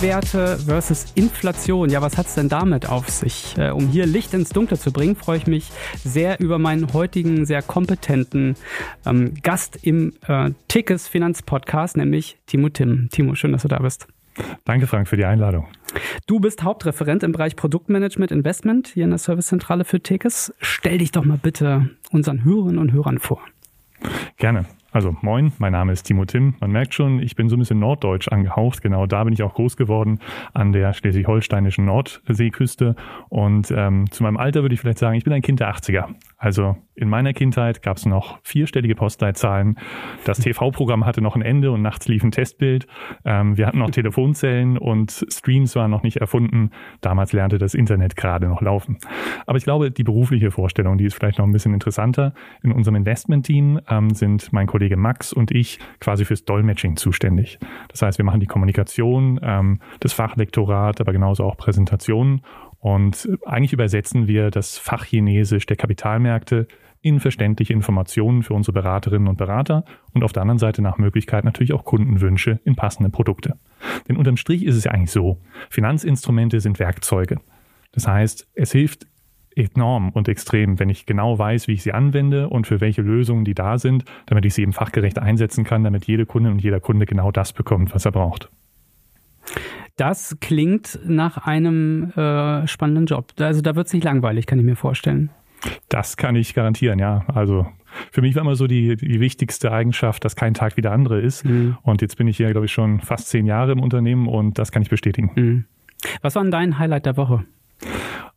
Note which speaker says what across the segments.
Speaker 1: Sachwerte versus Inflation. Ja, was hat es denn damit auf sich? Äh, um hier Licht ins Dunkle zu bringen, freue ich mich sehr über meinen heutigen sehr kompetenten ähm, Gast im äh, Tickes Finanzpodcast, nämlich Timo Tim. Timo, schön, dass du da bist.
Speaker 2: Danke, Frank, für die Einladung.
Speaker 1: Du bist Hauptreferent im Bereich Produktmanagement Investment hier in der Servicezentrale für Tekes. Stell dich doch mal bitte unseren Hörerinnen und Hörern vor.
Speaker 2: Gerne. Also moin, mein Name ist Timo Tim. Man merkt schon, ich bin so ein bisschen norddeutsch angehaucht. Genau da bin ich auch groß geworden an der schleswig-holsteinischen Nordseeküste. Und ähm, zu meinem Alter würde ich vielleicht sagen, ich bin ein Kind der 80er. Also in meiner Kindheit gab es noch vierstellige Postleitzahlen. Das TV-Programm hatte noch ein Ende und nachts lief ein Testbild. Ähm, wir hatten noch Telefonzellen und Streams waren noch nicht erfunden. Damals lernte das Internet gerade noch laufen. Aber ich glaube, die berufliche Vorstellung, die ist vielleicht noch ein bisschen interessanter. In unserem Investment-Team ähm, sind mein Kollege Max und ich quasi fürs Dolmetsching zuständig. Das heißt, wir machen die Kommunikation, ähm, das Fachlektorat, aber genauso auch Präsentationen und eigentlich übersetzen wir das Fachchinesisch der Kapitalmärkte in verständliche Informationen für unsere Beraterinnen und Berater und auf der anderen Seite nach Möglichkeit natürlich auch Kundenwünsche in passende Produkte. Denn unterm Strich ist es ja eigentlich so, Finanzinstrumente sind Werkzeuge. Das heißt, es hilft enorm und extrem, wenn ich genau weiß, wie ich sie anwende und für welche Lösungen die da sind, damit ich sie eben fachgerecht einsetzen kann, damit jede Kundin und jeder Kunde genau das bekommt, was er braucht.
Speaker 1: Das klingt nach einem äh, spannenden Job. Also da wird es nicht langweilig, kann ich mir vorstellen.
Speaker 2: Das kann ich garantieren, ja. Also für mich war immer so die, die wichtigste Eigenschaft, dass kein Tag wie der andere ist. Mhm. Und jetzt bin ich hier, glaube ich, schon fast zehn Jahre im Unternehmen und das kann ich bestätigen. Mhm.
Speaker 1: Was war denn dein Highlight der Woche?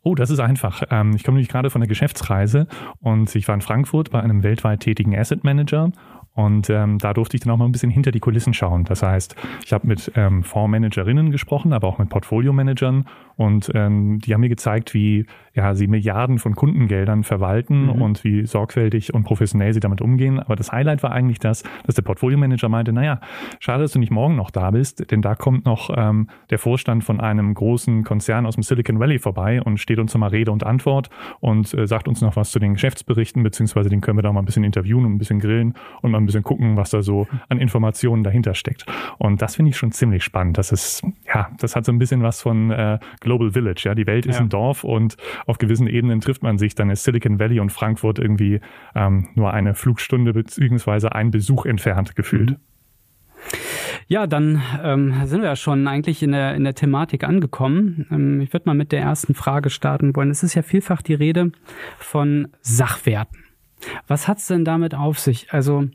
Speaker 2: Oh, das ist einfach. Ähm, ich komme nämlich gerade von einer Geschäftsreise und ich war in Frankfurt bei einem weltweit tätigen Asset Manager und ähm, da durfte ich dann auch mal ein bisschen hinter die Kulissen schauen. Das heißt, ich habe mit ähm, Fondsmanagerinnen gesprochen, aber auch mit Portfolio-Managern und ähm, die haben mir gezeigt, wie ja, sie Milliarden von Kundengeldern verwalten mhm. und wie sorgfältig und professionell sie damit umgehen. Aber das Highlight war eigentlich das, dass der Portfolio-Manager meinte, naja, schade, dass du nicht morgen noch da bist, denn da kommt noch ähm, der Vorstand von einem großen Konzern aus dem Silicon Valley vorbei und steht uns nochmal Rede und Antwort und äh, sagt uns noch was zu den Geschäftsberichten, beziehungsweise den können wir da mal ein bisschen interviewen und ein bisschen grillen und mal ein bisschen gucken, was da so an Informationen dahinter steckt. Und das finde ich schon ziemlich spannend. Das ist, ja, das hat so ein bisschen was von äh, Global Village. Ja, die Welt ist ja. ein Dorf und auf gewissen Ebenen trifft man sich. Dann ist Silicon Valley und Frankfurt irgendwie ähm, nur eine Flugstunde beziehungsweise ein Besuch entfernt gefühlt. Mhm.
Speaker 1: Ja, dann ähm, sind wir ja schon eigentlich in der, in der Thematik angekommen. Ähm, ich würde mal mit der ersten Frage starten wollen. Es ist ja vielfach die Rede von Sachwerten. Was hat's denn damit auf sich? Also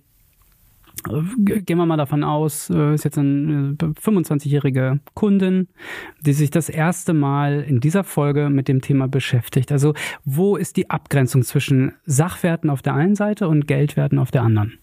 Speaker 1: gehen wir mal davon aus, äh, ist jetzt eine 25-jährige Kundin, die sich das erste Mal in dieser Folge mit dem Thema beschäftigt. Also wo ist die Abgrenzung zwischen Sachwerten auf der einen Seite und Geldwerten auf der anderen?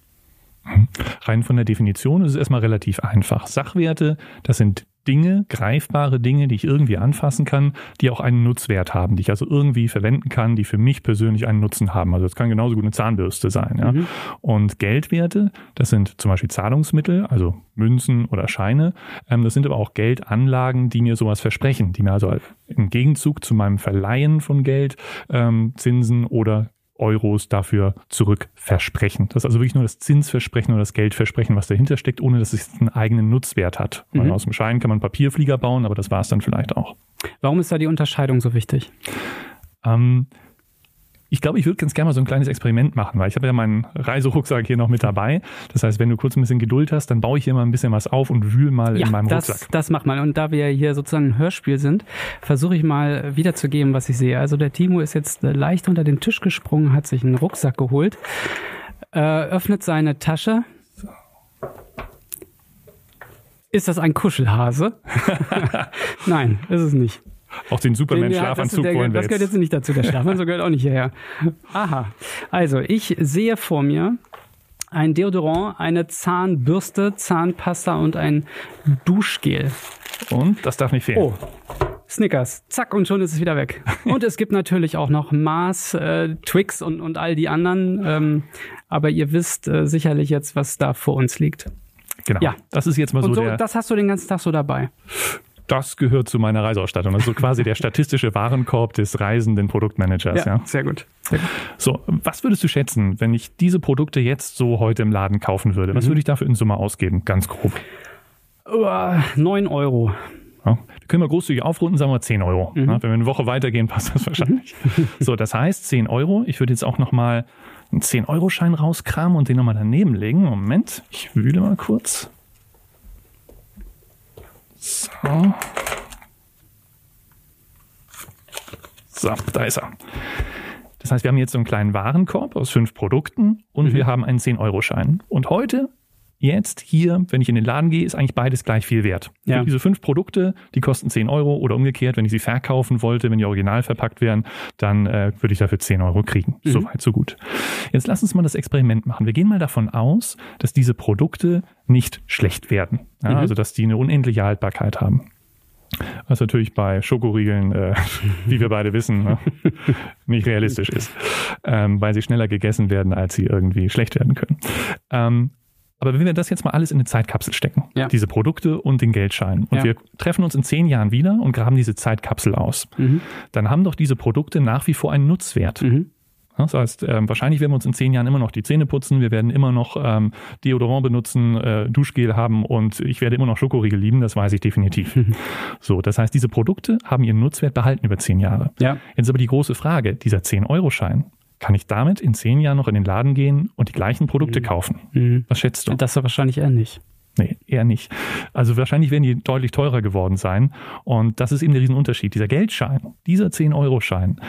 Speaker 2: Rein von der Definition ist es erstmal relativ einfach. Sachwerte, das sind Dinge, greifbare Dinge, die ich irgendwie anfassen kann, die auch einen Nutzwert haben, die ich also irgendwie verwenden kann, die für mich persönlich einen Nutzen haben. Also das kann genauso gut eine Zahnbürste sein. Ja? Mhm. Und Geldwerte, das sind zum Beispiel Zahlungsmittel, also Münzen oder Scheine. Ähm, das sind aber auch Geldanlagen, die mir sowas versprechen, die mir also im Gegenzug zu meinem Verleihen von Geld ähm, Zinsen oder Euros dafür zurück versprechen. Das ist also wirklich nur das Zinsversprechen oder das Geldversprechen, was dahinter steckt, ohne dass es einen eigenen Nutzwert hat. Mhm. Aus dem Schein kann man Papierflieger bauen, aber das war es dann vielleicht auch.
Speaker 1: Warum ist da die Unterscheidung so wichtig?
Speaker 2: Ähm, ich glaube, ich würde ganz gerne mal so ein kleines Experiment machen, weil ich habe ja meinen Reiserucksack hier noch mit dabei. Das heißt, wenn du kurz ein bisschen Geduld hast, dann baue ich hier mal ein bisschen was auf und wühle mal ja, in meinem
Speaker 1: das,
Speaker 2: Rucksack.
Speaker 1: Das mach mal. Und da wir hier sozusagen ein Hörspiel sind, versuche ich mal wiederzugeben, was ich sehe. Also der Timo ist jetzt leicht unter den Tisch gesprungen, hat sich einen Rucksack geholt, äh, öffnet seine Tasche. Ist das ein Kuschelhase? Nein, ist es nicht.
Speaker 2: Auch den Superman-Schlafanzug wollen
Speaker 1: wir Das gehört jetzt nicht dazu. Der Schlafanzug gehört auch nicht hierher. Aha. Also, ich sehe vor mir ein Deodorant, eine Zahnbürste, Zahnpasta und ein Duschgel.
Speaker 2: Und das darf nicht fehlen. Oh.
Speaker 1: Snickers, zack, und schon ist es wieder weg. Und es gibt natürlich auch noch Mars, äh, Twix und, und all die anderen. Ähm, aber ihr wisst äh, sicherlich jetzt, was da vor uns liegt.
Speaker 2: Genau. Ja. Das ist jetzt mal so, so der.
Speaker 1: Das hast du den ganzen Tag so dabei
Speaker 2: das gehört zu meiner Reiseausstattung. Also quasi der statistische Warenkorb des reisenden Produktmanagers. Ja, ja,
Speaker 1: Sehr, gut. sehr gut.
Speaker 2: So, was würdest du schätzen, wenn ich diese Produkte jetzt so heute im Laden kaufen würde? Was mhm. würde ich dafür in Summe ausgeben? Ganz grob.
Speaker 1: 9 Euro.
Speaker 2: Ja, können wir großzügig aufrunden, sagen wir 10 Euro. Mhm. Ja, wenn wir eine Woche weitergehen, passt das wahrscheinlich. so, das heißt 10 Euro. Ich würde jetzt auch nochmal einen 10-Euro-Schein rauskramen und den nochmal daneben legen. Moment, ich wühle mal kurz. So. So, da ist er. Das heißt, wir haben jetzt so einen kleinen Warenkorb aus fünf Produkten und mhm. wir haben einen 10-Euro-Schein. Und heute Jetzt hier, wenn ich in den Laden gehe, ist eigentlich beides gleich viel wert. Ja. Diese fünf Produkte, die kosten 10 Euro oder umgekehrt, wenn ich sie verkaufen wollte, wenn die original verpackt wären, dann äh, würde ich dafür 10 Euro kriegen. Mhm. Soweit, so gut. Jetzt lass uns mal das Experiment machen. Wir gehen mal davon aus, dass diese Produkte nicht schlecht werden. Ja, mhm. Also, dass die eine unendliche Haltbarkeit haben. Was natürlich bei Schokoriegeln, äh, wie wir beide wissen, ne, nicht realistisch ist, ähm, weil sie schneller gegessen werden, als sie irgendwie schlecht werden können. Ähm, aber wenn wir das jetzt mal alles in eine Zeitkapsel stecken, ja. diese Produkte und den Geldschein, und ja. wir treffen uns in zehn Jahren wieder und graben diese Zeitkapsel aus, mhm. dann haben doch diese Produkte nach wie vor einen Nutzwert. Mhm. Das heißt, äh, wahrscheinlich werden wir uns in zehn Jahren immer noch die Zähne putzen, wir werden immer noch ähm, Deodorant benutzen, äh, Duschgel haben und ich werde immer noch Schokoriegel lieben, das weiß ich definitiv. Mhm. So, das heißt, diese Produkte haben ihren Nutzwert behalten über zehn Jahre. Ja. Jetzt aber die große Frage, dieser 10-Euro-Schein, kann ich damit in zehn Jahren noch in den Laden gehen und die gleichen Produkte mhm. kaufen? Mhm. Was schätzt du?
Speaker 1: Das ist wahrscheinlich eher nicht.
Speaker 2: Nee, eher nicht. Also wahrscheinlich werden die deutlich teurer geworden sein. Und das ist eben der Riesenunterschied. Dieser Geldschein, dieser 10-Euro-Schein,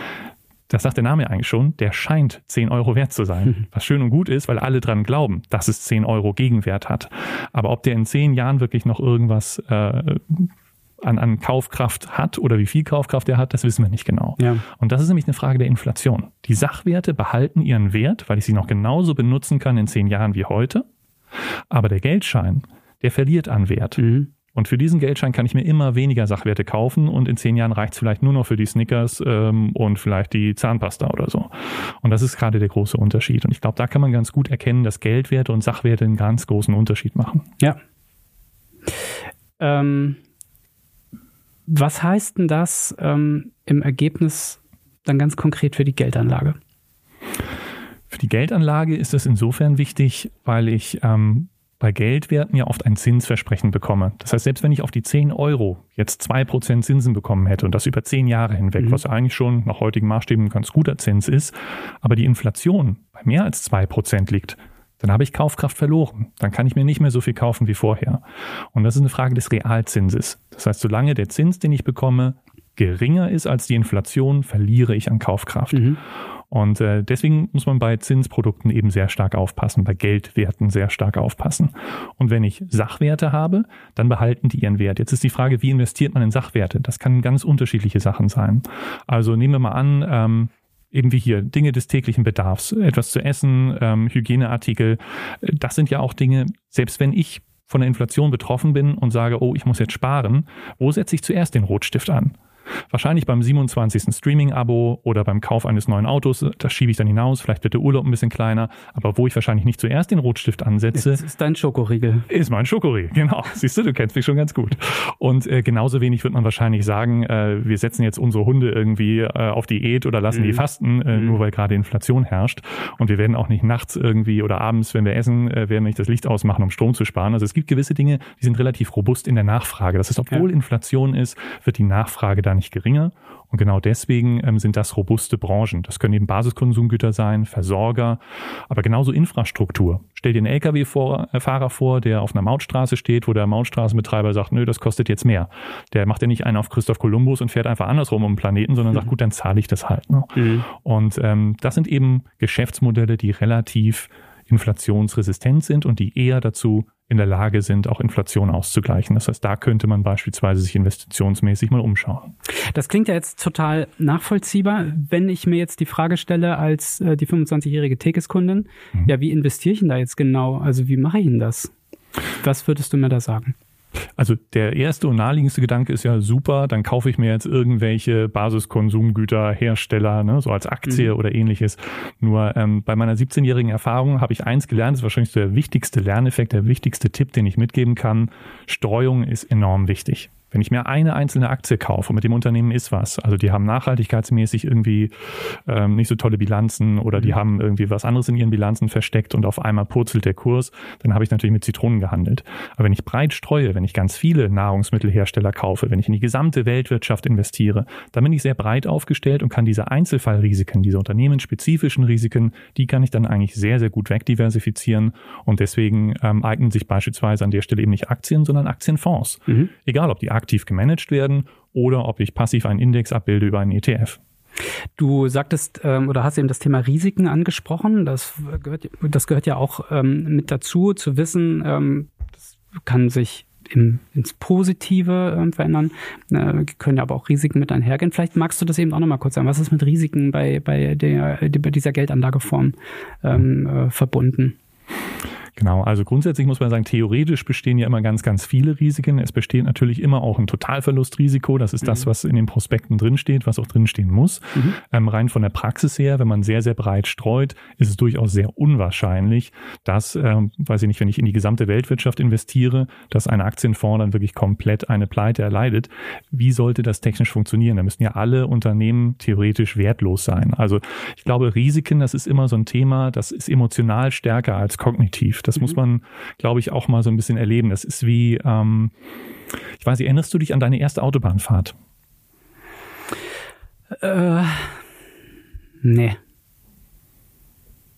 Speaker 2: das sagt der Name eigentlich schon, der scheint 10 Euro wert zu sein. Mhm. Was schön und gut ist, weil alle dran glauben, dass es 10 Euro Gegenwert hat. Aber ob der in zehn Jahren wirklich noch irgendwas äh, an, an Kaufkraft hat oder wie viel Kaufkraft er hat, das wissen wir nicht genau. Ja. Und das ist nämlich eine Frage der Inflation. Die Sachwerte behalten ihren Wert, weil ich sie noch genauso benutzen kann in zehn Jahren wie heute. Aber der Geldschein, der verliert an Wert. Mhm. Und für diesen Geldschein kann ich mir immer weniger Sachwerte kaufen und in zehn Jahren reicht es vielleicht nur noch für die Snickers ähm, und vielleicht die Zahnpasta oder so. Und das ist gerade der große Unterschied. Und ich glaube, da kann man ganz gut erkennen, dass Geldwerte und Sachwerte einen ganz großen Unterschied machen.
Speaker 1: Ja. Ähm, was heißt denn das ähm, im Ergebnis dann ganz konkret für die Geldanlage?
Speaker 2: Für die Geldanlage ist es insofern wichtig, weil ich ähm, bei Geldwerten ja oft ein Zinsversprechen bekomme. Das heißt, selbst wenn ich auf die 10 Euro jetzt 2% Zinsen bekommen hätte und das über 10 Jahre hinweg, mhm. was eigentlich schon nach heutigen Maßstäben ein ganz guter Zins ist, aber die Inflation bei mehr als 2% liegt, dann habe ich Kaufkraft verloren. Dann kann ich mir nicht mehr so viel kaufen wie vorher. Und das ist eine Frage des Realzinses. Das heißt, solange der Zins, den ich bekomme, geringer ist als die Inflation, verliere ich an Kaufkraft. Mhm. Und äh, deswegen muss man bei Zinsprodukten eben sehr stark aufpassen, bei Geldwerten sehr stark aufpassen. Und wenn ich Sachwerte habe, dann behalten die ihren Wert. Jetzt ist die Frage, wie investiert man in Sachwerte? Das kann ganz unterschiedliche Sachen sein. Also nehmen wir mal an, ähm, eben wie hier, Dinge des täglichen Bedarfs, etwas zu essen, ähm, Hygieneartikel, das sind ja auch Dinge, selbst wenn ich von der Inflation betroffen bin und sage, oh, ich muss jetzt sparen, wo setze ich zuerst den Rotstift an? Wahrscheinlich beim 27. Streaming-Abo oder beim Kauf eines neuen Autos, das schiebe ich dann hinaus, vielleicht wird der Urlaub ein bisschen kleiner, aber wo ich wahrscheinlich nicht zuerst den Rotstift ansetze. Das
Speaker 1: ist dein Schokoriegel.
Speaker 2: Ist mein Schokoriegel, genau. Siehst du, du kennst mich schon ganz gut. Und äh, genauso wenig wird man wahrscheinlich sagen, äh, wir setzen jetzt unsere Hunde irgendwie äh, auf Diät oder lassen mhm. die fasten, äh, mhm. nur weil gerade Inflation herrscht. Und wir werden auch nicht nachts irgendwie oder abends, wenn wir essen, äh, werden nicht das Licht ausmachen, um Strom zu sparen. Also es gibt gewisse Dinge, die sind relativ robust in der Nachfrage. Das ist, obwohl ja. Inflation ist, wird die Nachfrage dann nicht geringer. Und genau deswegen ähm, sind das robuste Branchen. Das können eben Basiskonsumgüter sein, Versorger, aber genauso Infrastruktur. Stell dir einen Lkw-Fahrer vor, der auf einer Mautstraße steht, wo der Mautstraßenbetreiber sagt, nö, das kostet jetzt mehr. Der macht ja nicht einen auf Christoph Kolumbus und fährt einfach andersrum um den Planeten, sondern mhm. sagt, gut, dann zahle ich das halt. Ne? Mhm. Und ähm, das sind eben Geschäftsmodelle, die relativ inflationsresistent sind und die eher dazu in der Lage sind, auch Inflation auszugleichen. Das heißt, da könnte man beispielsweise sich investitionsmäßig mal umschauen.
Speaker 1: Das klingt ja jetzt total nachvollziehbar. Wenn ich mir jetzt die Frage stelle als äh, die 25-jährige Tekes-Kundin, mhm. ja, wie investiere ich denn da jetzt genau? Also wie mache ich denn das? Was würdest du mir da sagen?
Speaker 2: Also der erste und naheliegendste Gedanke ist ja super, dann kaufe ich mir jetzt irgendwelche Basiskonsumgüterhersteller, ne, so als Aktie mhm. oder ähnliches. Nur ähm, bei meiner 17-jährigen Erfahrung habe ich eins gelernt, das ist wahrscheinlich der wichtigste Lerneffekt, der wichtigste Tipp, den ich mitgeben kann. Streuung ist enorm wichtig. Wenn ich mir eine einzelne Aktie kaufe und mit dem Unternehmen ist was, also die haben nachhaltigkeitsmäßig irgendwie ähm, nicht so tolle Bilanzen oder die mhm. haben irgendwie was anderes in ihren Bilanzen versteckt und auf einmal purzelt der Kurs, dann habe ich natürlich mit Zitronen gehandelt. Aber wenn ich breit streue, wenn ich ganz viele Nahrungsmittelhersteller kaufe, wenn ich in die gesamte Weltwirtschaft investiere, dann bin ich sehr breit aufgestellt und kann diese Einzelfallrisiken, diese unternehmensspezifischen Risiken, die kann ich dann eigentlich sehr, sehr gut wegdiversifizieren und deswegen ähm, eignen sich beispielsweise an der Stelle eben nicht Aktien, sondern Aktienfonds. Mhm. Egal, ob die aktiv gemanagt werden oder ob ich passiv einen Index abbilde über einen ETF.
Speaker 1: Du sagtest ähm, oder hast eben das Thema Risiken angesprochen. Das gehört, das gehört ja auch ähm, mit dazu, zu wissen, ähm, das kann sich im, ins Positive ähm, verändern, äh, können ja aber auch Risiken mit einhergehen. Vielleicht magst du das eben auch nochmal kurz sagen. Was ist mit Risiken bei, bei, der, bei dieser Geldanlageform ähm, äh, verbunden?
Speaker 2: Genau, also grundsätzlich muss man sagen, theoretisch bestehen ja immer ganz, ganz viele Risiken. Es besteht natürlich immer auch ein Totalverlustrisiko. Das ist mhm. das, was in den Prospekten drinsteht, was auch drinstehen muss. Mhm. Ähm, rein von der Praxis her, wenn man sehr, sehr breit streut, ist es durchaus sehr unwahrscheinlich, dass, ähm, weiß ich nicht, wenn ich in die gesamte Weltwirtschaft investiere, dass ein Aktienfonds dann wirklich komplett eine Pleite erleidet. Wie sollte das technisch funktionieren? Da müssen ja alle Unternehmen theoretisch wertlos sein. Also ich glaube, Risiken, das ist immer so ein Thema, das ist emotional stärker als kognitiv. Das mhm. muss man, glaube ich, auch mal so ein bisschen erleben. Das ist wie, ähm, ich weiß nicht, erinnerst du dich an deine erste Autobahnfahrt?
Speaker 1: Äh, nee.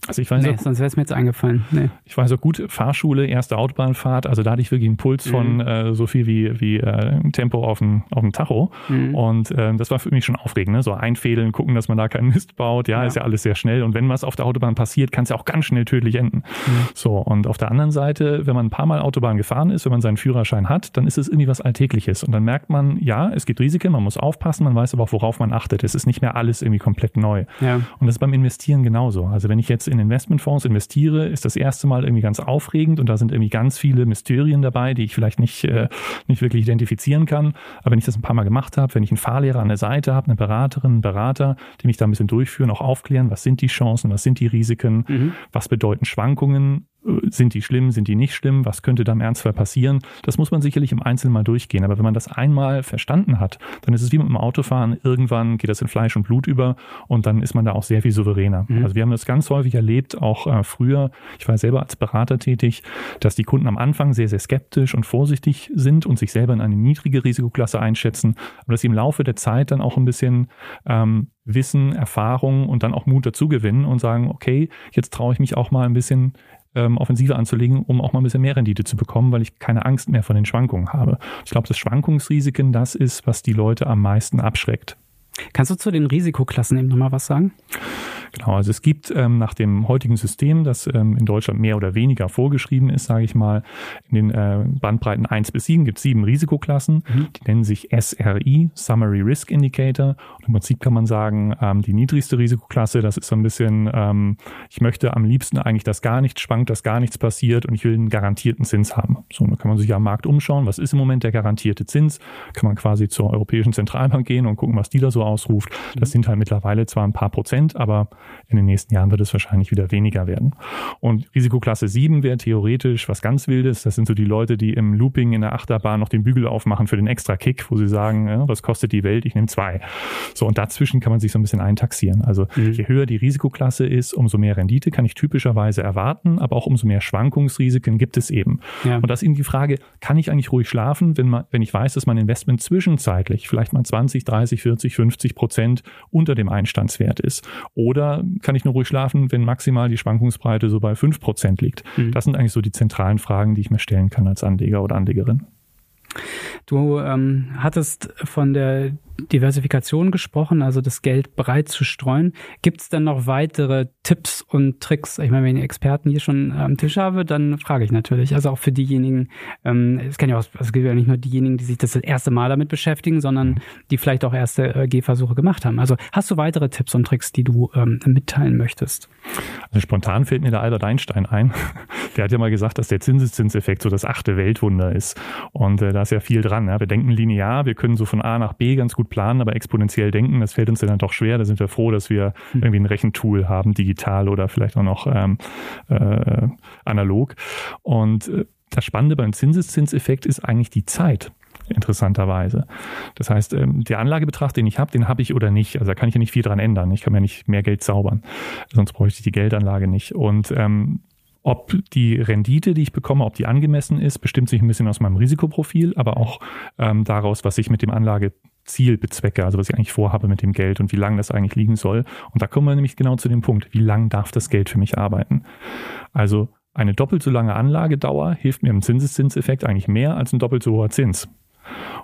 Speaker 2: Also ich weiß
Speaker 1: nee, auch, sonst wäre es mir jetzt eingefallen. Nee.
Speaker 2: Ich weiß auch gut, Fahrschule, erste Autobahnfahrt, also da hatte ich wirklich einen Puls mhm. von äh, so viel wie, wie äh, Tempo auf dem, auf dem Tacho. Mhm. Und äh, das war für mich schon aufregend, ne? so einfädeln, gucken, dass man da keinen Mist baut. Ja, ja, ist ja alles sehr schnell. Und wenn was auf der Autobahn passiert, kann es ja auch ganz schnell tödlich enden. Mhm. So, und auf der anderen Seite, wenn man ein paar Mal Autobahn gefahren ist, wenn man seinen Führerschein hat, dann ist es irgendwie was Alltägliches. Und dann merkt man, ja, es gibt Risiken, man muss aufpassen, man weiß aber auch, worauf man achtet. Es ist nicht mehr alles irgendwie komplett neu. Ja. Und das ist beim Investieren genauso. Also wenn ich jetzt in Investmentfonds investiere, investiere, ist das erste Mal irgendwie ganz aufregend und da sind irgendwie ganz viele Mysterien dabei, die ich vielleicht nicht, äh, nicht wirklich identifizieren kann. Aber wenn ich das ein paar Mal gemacht habe, wenn ich einen Fahrlehrer an der Seite habe, eine Beraterin, einen Berater, die mich da ein bisschen durchführen, auch aufklären, was sind die Chancen, was sind die Risiken, mhm. was bedeuten Schwankungen, sind die schlimm, sind die nicht schlimm, was könnte da im Ernstfall passieren? Das muss man sicherlich im Einzelnen mal durchgehen. Aber wenn man das einmal verstanden hat, dann ist es wie mit dem Autofahren. Irgendwann geht das in Fleisch und Blut über und dann ist man da auch sehr viel souveräner. Mhm. Also wir haben das ganz häufig erlebt, auch äh, früher, ich war selber als Berater tätig, dass die Kunden am Anfang sehr, sehr skeptisch und vorsichtig sind und sich selber in eine niedrige Risikoklasse einschätzen, aber dass sie im Laufe der Zeit dann auch ein bisschen ähm, Wissen, Erfahrung und dann auch Mut dazu gewinnen und sagen, okay, jetzt traue ich mich auch mal ein bisschen ähm, Offensive anzulegen, um auch mal ein bisschen mehr Rendite zu bekommen, weil ich keine Angst mehr von den Schwankungen habe. Ich glaube, das Schwankungsrisiken, das ist, was die Leute am meisten abschreckt.
Speaker 1: Kannst du zu den Risikoklassen eben nochmal was sagen?
Speaker 2: Genau, also es gibt ähm, nach dem heutigen System, das ähm, in Deutschland mehr oder weniger vorgeschrieben ist, sage ich mal, in den äh, Bandbreiten 1 bis 7 gibt es sieben Risikoklassen, mhm. die nennen sich SRI, Summary Risk Indicator. Und im Prinzip kann man sagen, ähm, die niedrigste Risikoklasse, das ist so ein bisschen, ähm, ich möchte am liebsten eigentlich, dass gar nichts schwankt, dass gar nichts passiert und ich will einen garantierten Zins haben. So, dann kann man sich ja am Markt umschauen, was ist im Moment der garantierte Zins? Kann man quasi zur Europäischen Zentralbank gehen und gucken, was die da so ausruft. Das mhm. sind halt mittlerweile zwar ein paar Prozent, aber in den nächsten Jahren wird es wahrscheinlich wieder weniger werden. Und Risikoklasse 7 wäre theoretisch was ganz Wildes. Das sind so die Leute, die im Looping in der Achterbahn noch den Bügel aufmachen für den extra Kick, wo sie sagen, ja, was kostet die Welt? Ich nehme zwei. So, und dazwischen kann man sich so ein bisschen eintaxieren. Also mhm. je höher die Risikoklasse ist, umso mehr Rendite kann ich typischerweise erwarten, aber auch umso mehr Schwankungsrisiken gibt es eben. Ja. Und das ist eben die Frage, kann ich eigentlich ruhig schlafen, wenn, man, wenn ich weiß, dass mein Investment zwischenzeitlich vielleicht mal 20, 30, 40, 50 Prozent unter dem Einstandswert ist? Oder kann ich nur ruhig schlafen, wenn maximal die Schwankungsbreite so bei 5% liegt? Mhm. Das sind eigentlich so die zentralen Fragen, die ich mir stellen kann als Anleger oder Anlegerin.
Speaker 1: Du ähm, hattest von der Diversifikation gesprochen, also das Geld breit zu streuen. Gibt es dann noch weitere Tipps und Tricks? Ich meine, wenn ich Experten hier schon am Tisch habe, dann frage ich natürlich. Also auch für diejenigen, ähm, es kann ja auch, also es gibt ja nicht nur diejenigen, die sich das, erste Mal damit beschäftigen, sondern die vielleicht auch erste äh, Gehversuche gemacht haben. Also hast du weitere Tipps und Tricks, die du ähm, mitteilen möchtest?
Speaker 2: Also spontan fällt mir der Albert Einstein ein. Der hat ja mal gesagt, dass der Zinseszinseffekt so das achte Weltwunder ist. Und äh, da ist ja viel dran. Ja? Wir denken linear, wir können so von A nach B ganz gut planen, aber exponentiell denken, das fällt uns dann doch schwer. Da sind wir froh, dass wir hm. irgendwie ein Rechentool haben, digital oder vielleicht auch noch ähm, äh, analog. Und äh, das Spannende beim Zinseszinseffekt ist eigentlich die Zeit. interessanterweise. Das heißt, ähm, der Anlagebetrag, den ich habe, den habe ich oder nicht. Also da kann ich ja nicht viel dran ändern. Ich kann mir nicht mehr Geld zaubern. Sonst bräuchte ich die Geldanlage nicht. Und ähm, ob die Rendite, die ich bekomme, ob die angemessen ist, bestimmt sich ein bisschen aus meinem Risikoprofil, aber auch ähm, daraus, was ich mit dem Anlageziel bezwecke, also was ich eigentlich vorhabe mit dem Geld und wie lange das eigentlich liegen soll. Und da kommen wir nämlich genau zu dem Punkt, wie lang darf das Geld für mich arbeiten? Also eine doppelt so lange Anlagedauer hilft mir im Zinseszinseffekt eigentlich mehr als ein doppelt so hoher Zins.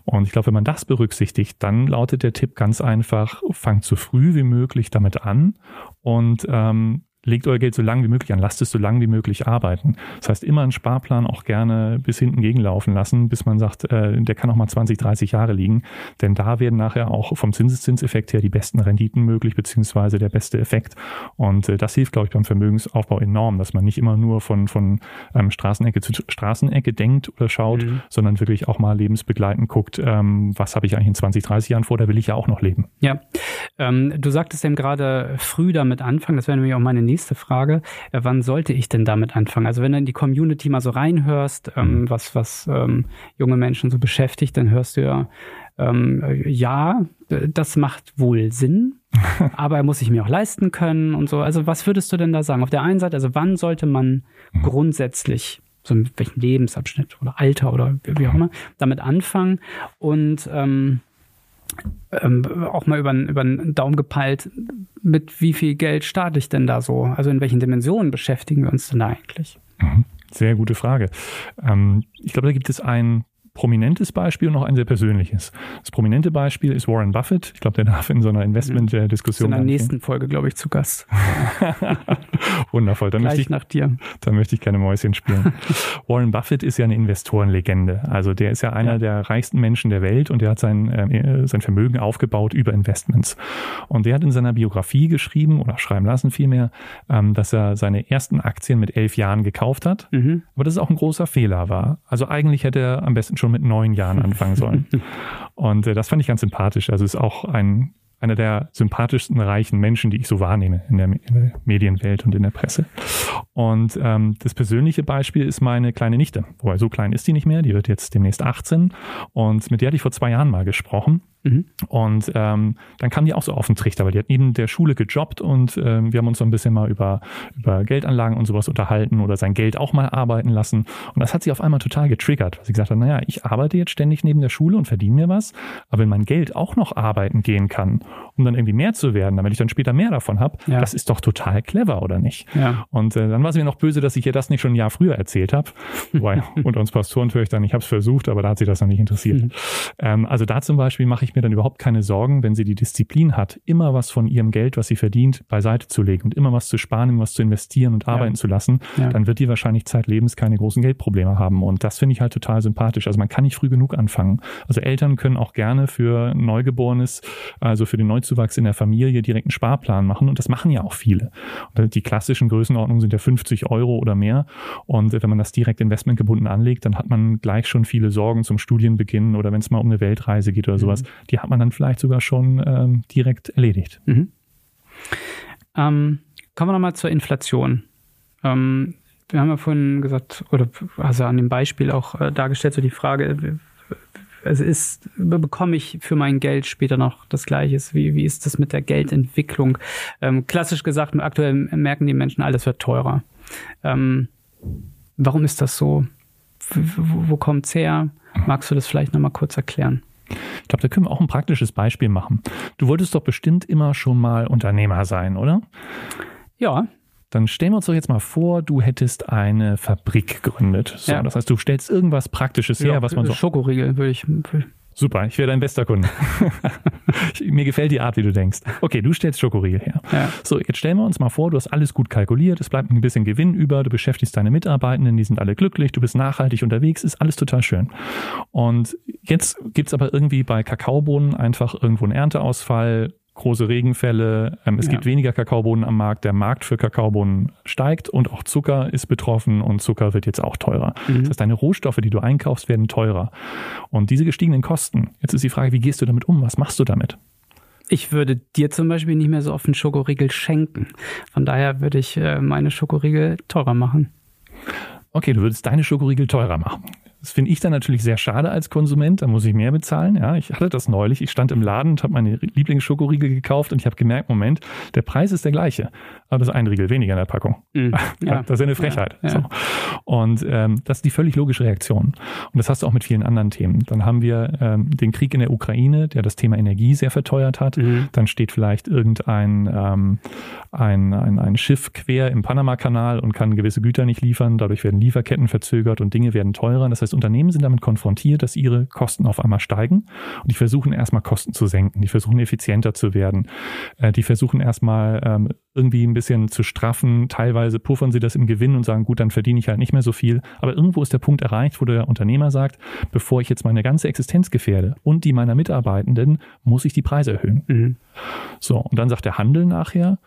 Speaker 2: Und ich glaube, wenn man das berücksichtigt, dann lautet der Tipp ganz einfach, fangt so früh wie möglich damit an und ähm, legt euer Geld so lang wie möglich an, lasst es so lang wie möglich arbeiten. Das heißt, immer einen Sparplan auch gerne bis hinten gegenlaufen lassen, bis man sagt, äh, der kann auch mal 20, 30 Jahre liegen. Denn da werden nachher auch vom Zinseszinseffekt her die besten Renditen möglich, beziehungsweise der beste Effekt. Und äh, das hilft, glaube ich, beim Vermögensaufbau enorm, dass man nicht immer nur von, von ähm, Straßenecke zu Straßenecke denkt oder schaut, mhm. sondern wirklich auch mal lebensbegleitend guckt, ähm, was habe ich eigentlich in 20, 30 Jahren vor, da will ich ja auch noch leben.
Speaker 1: Ja, ähm, du sagtest eben gerade früh damit anfangen, das wäre nämlich auch meine nächste nächste Frage. Äh, wann sollte ich denn damit anfangen? Also wenn du in die Community mal so reinhörst, ähm, mhm. was, was ähm, junge Menschen so beschäftigt, dann hörst du ja, ähm, ja, das macht wohl Sinn, aber er muss sich mir auch leisten können und so. Also was würdest du denn da sagen? Auf der einen Seite, also wann sollte man mhm. grundsätzlich so in welchem Lebensabschnitt oder Alter oder wie auch immer, damit anfangen und ähm, ähm, auch mal über, über den Daumen gepeilt, mit wie viel Geld starte ich denn da so? Also in welchen Dimensionen beschäftigen wir uns denn da eigentlich?
Speaker 2: Mhm. Sehr gute Frage. Ähm, ich glaube, da gibt es ein prominentes Beispiel und noch ein sehr persönliches. Das prominente Beispiel ist Warren Buffett. Ich glaube, der darf in so einer Investment-Diskussion.
Speaker 1: In der nächsten Folge, glaube ich, zu Gast.
Speaker 2: Wundervoll.
Speaker 1: Dann Gleich möchte ich, nach dir.
Speaker 2: Dann möchte ich keine Mäuschen spielen. Warren Buffett ist ja eine Investorenlegende. Also der ist ja einer ja. der reichsten Menschen der Welt und der hat sein, äh, sein Vermögen aufgebaut über Investments. Und der hat in seiner Biografie geschrieben oder schreiben lassen vielmehr, ähm, dass er seine ersten Aktien mit elf Jahren gekauft hat. Mhm. Aber dass es auch ein großer Fehler war. Also eigentlich hätte er am besten schon schon mit neun Jahren anfangen sollen. Und äh, das fand ich ganz sympathisch. Also ist auch ein einer der sympathischsten reichen Menschen, die ich so wahrnehme in der, in der Medienwelt und in der Presse. Und ähm, das persönliche Beispiel ist meine kleine Nichte. Wobei so klein ist die nicht mehr, die wird jetzt demnächst 18. Und mit der hatte ich vor zwei Jahren mal gesprochen. Mhm. Und ähm, dann kam die auch so auf den Trichter, weil die hat neben der Schule gejobbt und ähm, wir haben uns so ein bisschen mal über, über Geldanlagen und sowas unterhalten oder sein Geld auch mal arbeiten lassen. Und das hat sie auf einmal total getriggert, weil sie gesagt hat, naja, ich arbeite jetzt ständig neben der Schule und verdiene mir was, aber wenn mein Geld auch noch arbeiten gehen kann, um dann irgendwie mehr zu werden, damit ich dann später mehr davon habe, ja. das ist doch total clever, oder nicht? Ja. Und äh, dann war sie mir noch böse, dass ich ihr das nicht schon ein Jahr früher erzählt habe. Wobei unter uns Pastoren höre ich dann, ich habe es versucht, aber da hat sie das noch nicht interessiert. Mhm. Ähm, also da zum Beispiel mache ich mir dann überhaupt keine Sorgen, wenn sie die Disziplin hat, immer was von ihrem Geld, was sie verdient, beiseite zu legen und immer was zu sparen, immer was zu investieren und arbeiten ja. zu lassen, dann wird die wahrscheinlich zeitlebens keine großen Geldprobleme haben. Und das finde ich halt total sympathisch. Also man kann nicht früh genug anfangen. Also Eltern können auch gerne für Neugeborenes, also für den Neuzuwachs in der Familie direkt einen Sparplan machen. Und das machen ja auch viele. Und die klassischen Größenordnungen sind ja 50 Euro oder mehr. Und wenn man das direkt investmentgebunden anlegt, dann hat man gleich schon viele Sorgen zum Studienbeginn oder wenn es mal um eine Weltreise geht oder mhm. sowas. Die hat man dann vielleicht sogar schon ähm, direkt erledigt. Mhm.
Speaker 1: Ähm, kommen wir nochmal zur Inflation. Ähm, wir haben ja vorhin gesagt, oder also an dem Beispiel auch äh, dargestellt, so die Frage, also ist, bekomme ich für mein Geld später noch das Gleiche? Wie, wie ist das mit der Geldentwicklung? Ähm, klassisch gesagt, aktuell merken die Menschen, alles wird teurer. Ähm, warum ist das so? Wo, wo kommt es her? Magst du das vielleicht nochmal kurz erklären?
Speaker 2: Ich glaube, da können wir auch ein praktisches Beispiel machen. Du wolltest doch bestimmt immer schon mal Unternehmer sein, oder?
Speaker 1: Ja.
Speaker 2: Dann stellen wir uns doch jetzt mal vor, du hättest eine Fabrik gegründet. So, ja. Das heißt, du stellst irgendwas Praktisches her, was man so.
Speaker 1: Schokoriegel würde ich.
Speaker 2: Super, ich wäre dein bester Kunde. Mir gefällt die Art, wie du denkst. Okay, du stellst Schokoriegel her. Ja. So, jetzt stellen wir uns mal vor, du hast alles gut kalkuliert, es bleibt ein bisschen Gewinn über, du beschäftigst deine Mitarbeitenden, die sind alle glücklich, du bist nachhaltig unterwegs, ist alles total schön. Und jetzt gibt's aber irgendwie bei Kakaobohnen einfach irgendwo einen Ernteausfall, große Regenfälle, ähm, es ja. gibt weniger Kakaobohnen am Markt, der Markt für Kakaobohnen steigt und auch Zucker ist betroffen und Zucker wird jetzt auch teurer. Mhm. Das heißt, deine Rohstoffe, die du einkaufst, werden teurer. Und diese gestiegenen Kosten, jetzt ist die Frage, wie gehst du damit um? Was machst du damit?
Speaker 1: Ich würde dir zum Beispiel nicht mehr so oft einen Schokoriegel schenken. Von daher würde ich äh, meine Schokoriegel teurer machen.
Speaker 2: Okay, du würdest deine Schokoriegel teurer machen. Das finde ich dann natürlich sehr schade als Konsument. Da muss ich mehr bezahlen. Ja, ich hatte das neulich. Ich stand im Laden und habe meine Lieblingsschokoriegel gekauft und ich habe gemerkt, Moment, der Preis ist der gleiche, aber das ist ein Riegel weniger in der Packung. Mm, ja. Das ist ja eine Frechheit. Ja. So. Und ähm, das ist die völlig logische Reaktion. Und das hast du auch mit vielen anderen Themen. Dann haben wir ähm, den Krieg in der Ukraine, der das Thema Energie sehr verteuert hat. Mhm. Dann steht vielleicht irgendein ähm, ein, ein, ein Schiff quer im Panama-Kanal und kann gewisse Güter nicht liefern. Dadurch werden Lieferketten verzögert und Dinge werden teurer. Das heißt, Unternehmen sind damit konfrontiert, dass ihre Kosten auf einmal steigen. Und die versuchen erstmal Kosten zu senken. Die versuchen effizienter zu werden. Äh, die versuchen erstmal ähm, irgendwie ein bisschen zu straffen. Teilweise puffern sie das im Gewinn und sagen, gut, dann verdiene ich halt nicht mehr so viel. Aber irgendwo ist der Punkt erreicht, wo der Unternehmer sagt, bevor ich jetzt meine ganze Existenz gefährde und die meiner Mitarbeitenden, muss ich die Preise erhöhen. Mhm. So, und dann sagt der Handel nachher,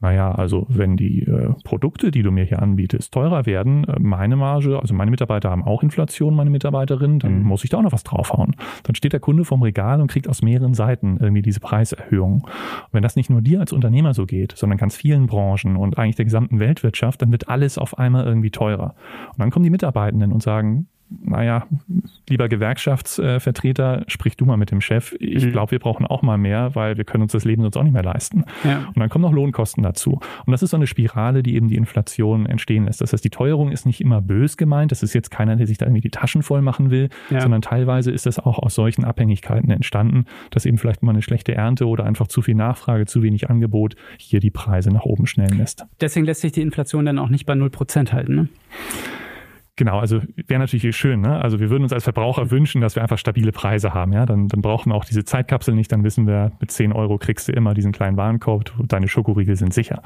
Speaker 2: naja, also wenn die äh, Produkte, die du mir hier anbietest, teurer werden, äh, meine Marge, also meine Mitarbeiter haben auch Inflation, meine Mitarbeiterinnen, dann mhm. muss ich da auch noch was draufhauen. Dann steht der Kunde vom Regal und kriegt aus mehreren Seiten irgendwie diese Preiserhöhung. Und wenn das nicht nur dir als Unternehmer so geht, sondern ganz vielen Branchen und eigentlich der gesamten Weltwirtschaft, dann wird alles auf einmal irgendwie teurer. Und dann kommen die Mitarbeitenden und sagen, naja, lieber Gewerkschaftsvertreter, sprich du mal mit dem Chef. Ich mhm. glaube, wir brauchen auch mal mehr, weil wir können uns das Leben sonst auch nicht mehr leisten. Ja. Und dann kommen noch Lohnkosten dazu. Und das ist so eine Spirale, die eben die Inflation entstehen lässt. Das heißt, die Teuerung ist nicht immer bös gemeint. Das ist jetzt keiner, der sich da irgendwie die Taschen voll machen will, ja. sondern teilweise ist das auch aus solchen Abhängigkeiten entstanden, dass eben vielleicht mal eine schlechte Ernte oder einfach zu viel Nachfrage, zu wenig Angebot hier die Preise nach oben schnellen lässt.
Speaker 1: Deswegen lässt sich die Inflation dann auch nicht bei 0% halten, ne?
Speaker 2: Genau, also wäre natürlich schön. Ne? Also wir würden uns als Verbraucher wünschen, dass wir einfach stabile Preise haben. Ja, dann, dann brauchen wir auch diese Zeitkapsel nicht. Dann wissen wir, mit 10 Euro kriegst du immer diesen kleinen Warenkorb. Deine Schokoriegel sind sicher.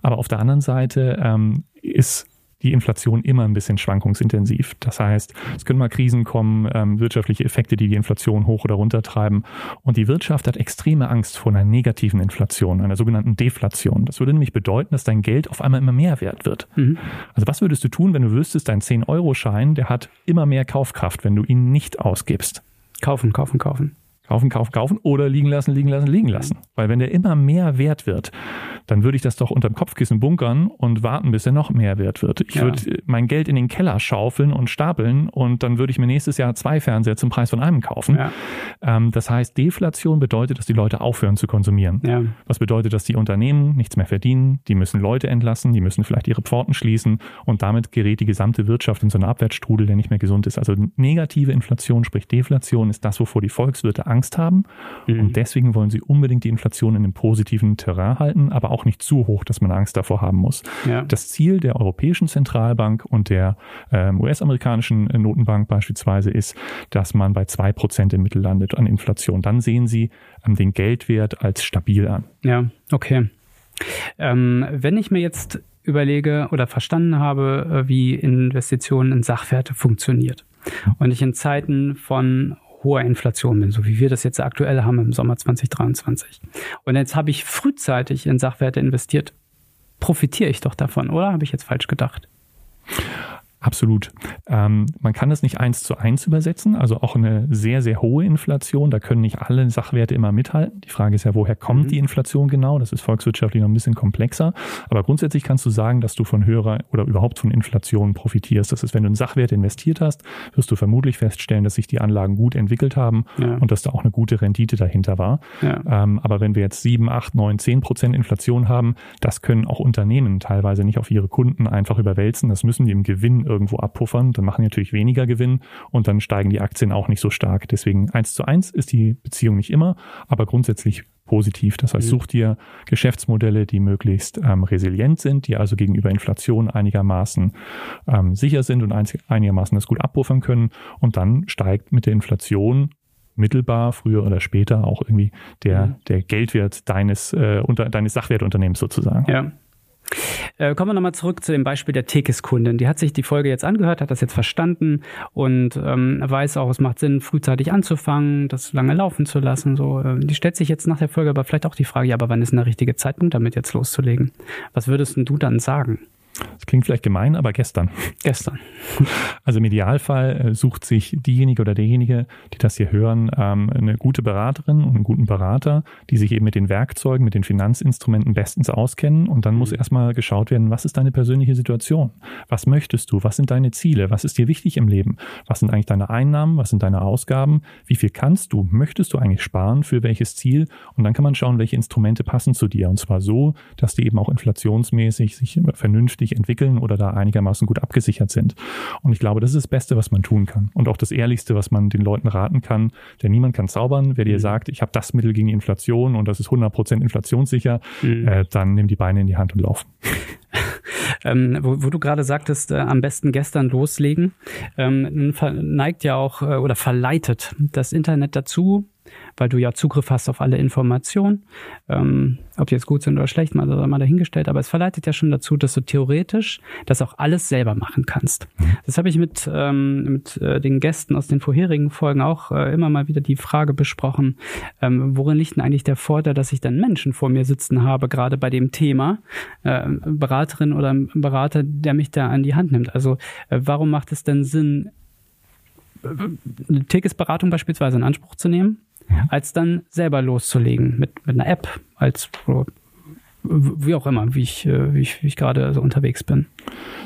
Speaker 2: Aber auf der anderen Seite ähm, ist die Inflation immer ein bisschen schwankungsintensiv. Das heißt, es können mal Krisen kommen, ähm, wirtschaftliche Effekte, die die Inflation hoch oder runter treiben. Und die Wirtschaft hat extreme Angst vor einer negativen Inflation, einer sogenannten Deflation. Das würde nämlich bedeuten, dass dein Geld auf einmal immer mehr wert wird. Mhm. Also was würdest du tun, wenn du wüsstest, dein 10-Euro-Schein, der hat immer mehr Kaufkraft, wenn du ihn nicht ausgibst?
Speaker 1: Kaufen, kaufen, kaufen.
Speaker 2: Kaufen, kaufen, kaufen oder liegen lassen, liegen lassen, liegen lassen. Weil wenn der immer mehr wert wird, dann würde ich das doch unterm Kopfkissen bunkern und warten, bis er noch mehr wert wird. Ich ja. würde mein Geld in den Keller schaufeln und stapeln und dann würde ich mir nächstes Jahr zwei Fernseher zum Preis von einem kaufen. Ja. Ähm, das heißt, Deflation bedeutet, dass die Leute aufhören zu konsumieren. Ja. Was bedeutet, dass die Unternehmen nichts mehr verdienen, die müssen Leute entlassen, die müssen vielleicht ihre Pforten schließen und damit gerät die gesamte Wirtschaft in so einen Abwärtsstrudel, der nicht mehr gesund ist. Also negative Inflation, sprich Deflation, ist das, wovor die Volkswirte Angst Angst haben. Mhm. Und deswegen wollen sie unbedingt die Inflation in einem positiven Terrain halten, aber auch nicht zu hoch, dass man Angst davor haben muss. Ja. Das Ziel der Europäischen Zentralbank und der ähm, US-amerikanischen Notenbank beispielsweise ist, dass man bei zwei Prozent im Mittel landet an Inflation. Dann sehen sie ähm, den Geldwert als stabil an.
Speaker 1: Ja, okay. Ähm, wenn ich mir jetzt überlege oder verstanden habe, äh, wie Investitionen in Sachwerte funktioniert und ich in Zeiten von hoher Inflation bin, so wie wir das jetzt aktuell haben im Sommer 2023. Und jetzt habe ich frühzeitig in Sachwerte investiert. Profitiere ich doch davon, oder habe ich jetzt falsch gedacht?
Speaker 2: Absolut. Ähm, man kann das nicht eins zu eins übersetzen, also auch eine sehr, sehr hohe Inflation. Da können nicht alle Sachwerte immer mithalten. Die Frage ist ja, woher kommt mhm. die Inflation genau? Das ist volkswirtschaftlich noch ein bisschen komplexer. Aber grundsätzlich kannst du sagen, dass du von höherer oder überhaupt von Inflation profitierst. Das ist, wenn du in Sachwerte investiert hast, wirst du vermutlich feststellen, dass sich die Anlagen gut entwickelt haben ja. und dass da auch eine gute Rendite dahinter war. Ja. Ähm, aber wenn wir jetzt sieben, acht, neun, zehn Prozent Inflation haben, das können auch Unternehmen teilweise nicht auf ihre Kunden einfach überwälzen. Das müssen die im Gewinn irgendwo abpuffern, dann machen die natürlich weniger Gewinn und dann steigen die Aktien auch nicht so stark. Deswegen eins zu eins ist die Beziehung nicht immer, aber grundsätzlich positiv. Das heißt, mhm. such dir Geschäftsmodelle, die möglichst ähm, resilient sind, die also gegenüber Inflation einigermaßen ähm, sicher sind und einigermaßen das gut abpuffern können. Und dann steigt mit der Inflation mittelbar, früher oder später auch irgendwie der, mhm. der Geldwert deines, äh, unter, deines Sachwertunternehmens sozusagen.
Speaker 1: Ja. Äh, kommen wir nochmal zurück zu dem Beispiel der Tekis-Kundin. Die hat sich die Folge jetzt angehört, hat das jetzt verstanden und ähm, weiß auch, es macht Sinn, frühzeitig anzufangen, das lange laufen zu lassen. So, äh, die stellt sich jetzt nach der Folge aber vielleicht auch die Frage, ja, aber wann ist denn der richtige Zeitpunkt, damit jetzt loszulegen? Was würdest du dann sagen?
Speaker 2: Das klingt vielleicht gemein, aber gestern.
Speaker 1: Gestern.
Speaker 2: Also im Idealfall äh, sucht sich diejenige oder derjenige, die das hier hören, ähm, eine gute Beraterin und einen guten Berater, die sich eben mit den Werkzeugen, mit den Finanzinstrumenten bestens auskennen. Und dann muss mhm. erstmal geschaut werden, was ist deine persönliche Situation? Was möchtest du? Was sind deine Ziele? Was ist dir wichtig im Leben? Was sind eigentlich deine Einnahmen? Was sind deine Ausgaben? Wie viel kannst du? Möchtest du eigentlich sparen? Für welches Ziel? Und dann kann man schauen, welche Instrumente passen zu dir. Und zwar so, dass die eben auch inflationsmäßig sich vernünftig entwickeln oder da einigermaßen gut abgesichert sind. Und ich glaube, das ist das Beste, was man tun kann. Und auch das Ehrlichste, was man den Leuten raten kann. Denn niemand kann zaubern. Wer dir mhm. sagt, ich habe das Mittel gegen Inflation und das ist 100% inflationssicher, mhm. äh, dann nimm die Beine in die Hand und lauf.
Speaker 1: ähm, wo, wo, du gerade sagtest, äh, am besten gestern loslegen, ähm, neigt ja auch äh, oder verleitet das Internet dazu, weil du ja Zugriff hast auf alle Informationen. Ähm, ob die jetzt gut sind oder schlecht, mal, mal dahingestellt, aber es verleitet ja schon dazu, dass du theoretisch das auch alles selber machen kannst. Mhm. Das habe ich mit, ähm, mit äh, den Gästen aus den vorherigen Folgen auch äh, immer mal wieder die Frage besprochen, ähm, worin liegt denn eigentlich der Vorteil, dass ich dann Menschen vor mir sitzen habe, gerade bei dem Thema, äh, Beraterin oder Berater, der mich da an die Hand nimmt. Also äh, warum macht es denn Sinn, äh, eine Ticketsberatung beispielsweise in Anspruch zu nehmen? Als dann selber loszulegen mit, mit einer App, als wie auch immer, wie ich, äh, wie ich, wie ich gerade so unterwegs bin.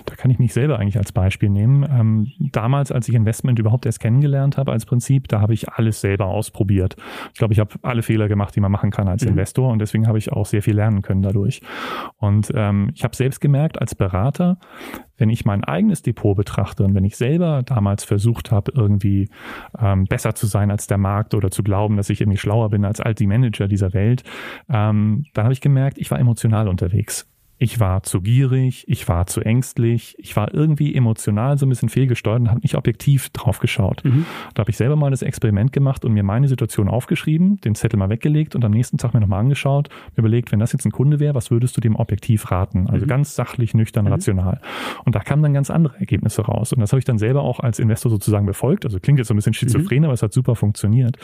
Speaker 2: Da kann ich mich selber eigentlich als Beispiel nehmen. Ähm, damals, als ich Investment überhaupt erst kennengelernt habe als Prinzip, da habe ich alles selber ausprobiert. Ich glaube, ich habe alle Fehler gemacht, die man machen kann als mhm. Investor und deswegen habe ich auch sehr viel lernen können dadurch. Und ähm, ich habe selbst gemerkt, als Berater, wenn ich mein eigenes Depot betrachte und wenn ich selber damals versucht habe, irgendwie ähm, besser zu sein als der Markt oder zu glauben, dass ich irgendwie schlauer bin als all die Manager dieser Welt, ähm, dann habe ich gemerkt, ich war emotional unterwegs. Ich war zu gierig, ich war zu ängstlich, ich war irgendwie emotional so ein bisschen fehlgesteuert und habe nicht objektiv drauf geschaut. Mhm. Da habe ich selber mal das Experiment gemacht und mir meine Situation aufgeschrieben, den Zettel mal weggelegt und am nächsten Tag mir nochmal angeschaut, mir überlegt, wenn das jetzt ein Kunde wäre, was würdest du dem objektiv raten? Also mhm. ganz sachlich, nüchtern, mhm. rational. Und da kamen dann ganz andere Ergebnisse raus. Und das habe ich dann selber auch als Investor sozusagen befolgt. Also klingt jetzt so ein bisschen schizophren, mhm. aber es hat super funktioniert.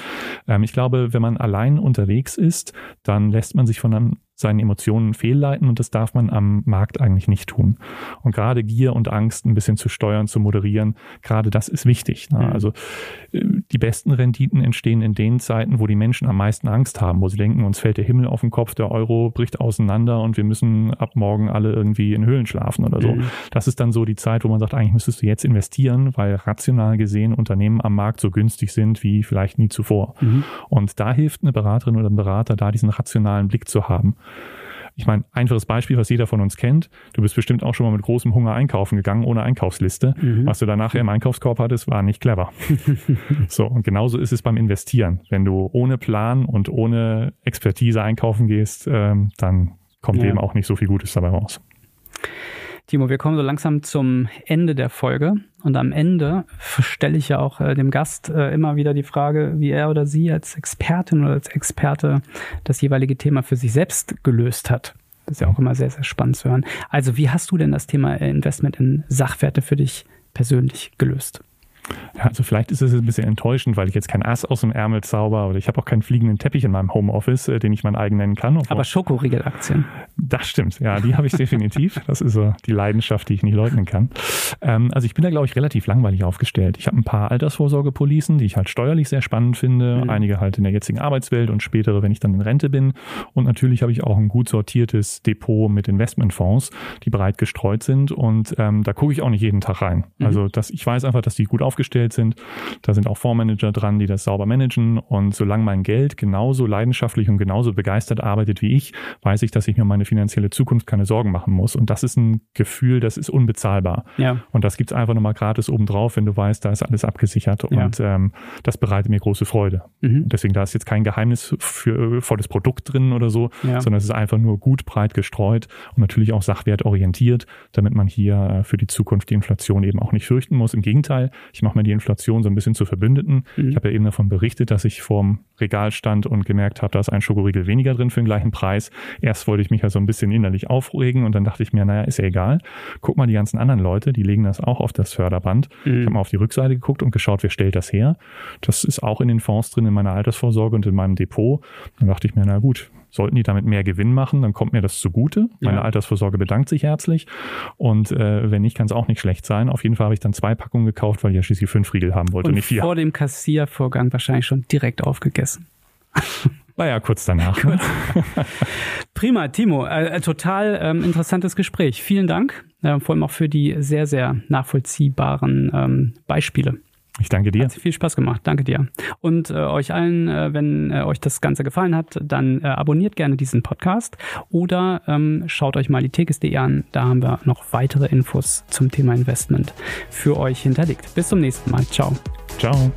Speaker 2: Ähm, ich glaube, wenn man allein unterwegs ist, dann lässt man sich von einem seinen Emotionen fehlleiten und das darf man am Markt eigentlich nicht tun. Und gerade Gier und Angst ein bisschen zu steuern, zu moderieren, gerade das ist wichtig. Ne? Mhm. Also äh, die besten Renditen entstehen in den Zeiten, wo die Menschen am meisten Angst haben, wo sie denken, uns fällt der Himmel auf den Kopf, der Euro bricht auseinander und wir müssen ab morgen alle irgendwie in Höhlen schlafen oder so. Mhm. Das ist dann so die Zeit, wo man sagt, eigentlich müsstest du jetzt investieren, weil rational gesehen Unternehmen am Markt so günstig sind wie vielleicht nie zuvor. Mhm. Und da hilft eine Beraterin oder ein Berater, da diesen rationalen Blick zu haben. Ich meine, einfaches Beispiel, was jeder von uns kennt. Du bist bestimmt auch schon mal mit großem Hunger einkaufen gegangen, ohne Einkaufsliste. Mhm. Was du dann nachher im Einkaufskorb hattest, war nicht clever. so, und genauso ist es beim Investieren. Wenn du ohne Plan und ohne Expertise einkaufen gehst, ähm, dann kommt ja. eben auch nicht so viel Gutes dabei raus.
Speaker 1: Timo, wir kommen so langsam zum Ende der Folge. Und am Ende stelle ich ja auch äh, dem Gast äh, immer wieder die Frage, wie er oder sie als Expertin oder als Experte das jeweilige Thema für sich selbst gelöst hat. Das ist ja auch immer sehr, sehr spannend zu hören. Also, wie hast du denn das Thema Investment in Sachwerte für dich persönlich gelöst?
Speaker 2: Ja, also vielleicht ist es ein bisschen enttäuschend, weil ich jetzt kein Ass aus dem Ärmel zauber oder ich habe auch keinen fliegenden Teppich in meinem Homeoffice, äh, den ich mein eigen nennen kann.
Speaker 1: Aber Schokoriegel-Aktien.
Speaker 2: Das stimmt, ja, die habe ich definitiv. Das ist so die Leidenschaft, die ich nicht leugnen kann. Ähm, also ich bin da, glaube ich, relativ langweilig aufgestellt. Ich habe ein paar Altersvorsorgepolicen, die ich halt steuerlich sehr spannend finde. Mhm. Einige halt in der jetzigen Arbeitswelt und spätere, wenn ich dann in Rente bin. Und natürlich habe ich auch ein gut sortiertes Depot mit Investmentfonds, die breit gestreut sind. Und ähm, da gucke ich auch nicht jeden Tag rein. Mhm. Also das, ich weiß einfach, dass die gut aufgestellt aufgestellt sind. Da sind auch Fondsmanager dran, die das sauber managen. Und solange mein Geld genauso leidenschaftlich und genauso begeistert arbeitet wie ich, weiß ich, dass ich mir meine finanzielle Zukunft keine Sorgen machen muss. Und das ist ein Gefühl, das ist unbezahlbar. Ja. Und das gibt es einfach nochmal gratis obendrauf, wenn du weißt, da ist alles abgesichert. Ja. Und ähm, das bereitet mir große Freude. Mhm. Deswegen, da ist jetzt kein Geheimnis für volles Produkt drin oder so, ja. sondern es ist einfach nur gut breit gestreut und natürlich auch sachwertorientiert, damit man hier äh, für die Zukunft die Inflation eben auch nicht fürchten muss. Im Gegenteil, ich mache mache mir die Inflation so ein bisschen zu Verbündeten. Mhm. Ich habe ja eben davon berichtet, dass ich vorm Regal stand und gemerkt habe, da ist ein Schokoriegel weniger drin für den gleichen Preis. Erst wollte ich mich ja so ein bisschen innerlich aufregen und dann dachte ich mir, naja, ist ja egal. Guck mal die ganzen anderen Leute, die legen das auch auf das Förderband. Mhm. Ich habe mal auf die Rückseite geguckt und geschaut, wer stellt das her. Das ist auch in den Fonds drin, in meiner Altersvorsorge und in meinem Depot. Dann dachte ich mir, na gut, Sollten die damit mehr Gewinn machen, dann kommt mir das zugute. Meine ja. Altersvorsorge bedankt sich herzlich. Und äh, wenn nicht, kann es auch nicht schlecht sein. Auf jeden Fall habe ich dann zwei Packungen gekauft, weil ich ja schließlich fünf Riegel haben wollte,
Speaker 1: und
Speaker 2: nicht vier.
Speaker 1: Vor dem Kassiervorgang wahrscheinlich schon direkt aufgegessen.
Speaker 2: War ja kurz danach. Kurz.
Speaker 1: Prima, Timo. Äh, äh, total ähm, interessantes Gespräch. Vielen Dank, äh, vor allem auch für die sehr, sehr nachvollziehbaren ähm, Beispiele.
Speaker 2: Ich danke dir.
Speaker 1: Hat viel Spaß gemacht. Danke dir. Und äh, euch allen, äh, wenn äh, euch das Ganze gefallen hat, dann äh, abonniert gerne diesen Podcast oder ähm, schaut euch mal die tekes.de an. Da haben wir noch weitere Infos zum Thema Investment für euch hinterlegt. Bis zum nächsten Mal. Ciao.
Speaker 2: Ciao.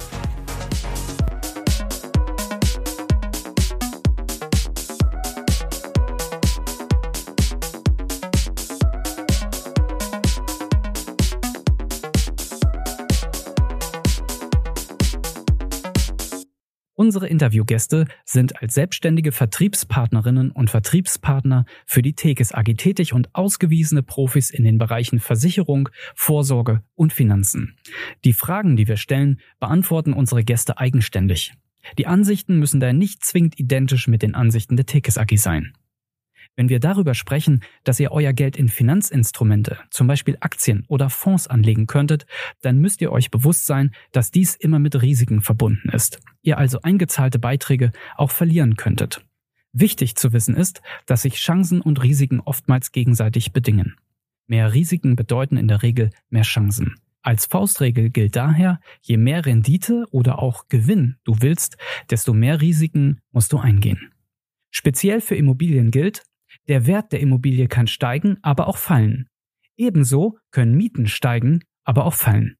Speaker 1: Unsere Interviewgäste sind als selbstständige Vertriebspartnerinnen und Vertriebspartner für die Tekes AG tätig und ausgewiesene Profis in den Bereichen Versicherung, Vorsorge und Finanzen. Die Fragen, die wir stellen, beantworten unsere Gäste eigenständig. Die Ansichten müssen daher nicht zwingend identisch mit den Ansichten der Tekes AG sein. Wenn wir darüber sprechen, dass ihr euer Geld in Finanzinstrumente, zum Beispiel Aktien oder Fonds anlegen könntet, dann müsst ihr euch bewusst sein, dass dies immer mit Risiken verbunden ist. Ihr also eingezahlte Beiträge auch verlieren könntet. Wichtig zu wissen ist, dass sich Chancen und Risiken oftmals gegenseitig bedingen. Mehr Risiken bedeuten in der Regel mehr Chancen. Als Faustregel gilt daher, je mehr Rendite oder auch Gewinn du willst, desto mehr Risiken musst du eingehen. Speziell für Immobilien gilt, der Wert der Immobilie kann steigen, aber auch fallen. Ebenso können Mieten steigen, aber auch fallen.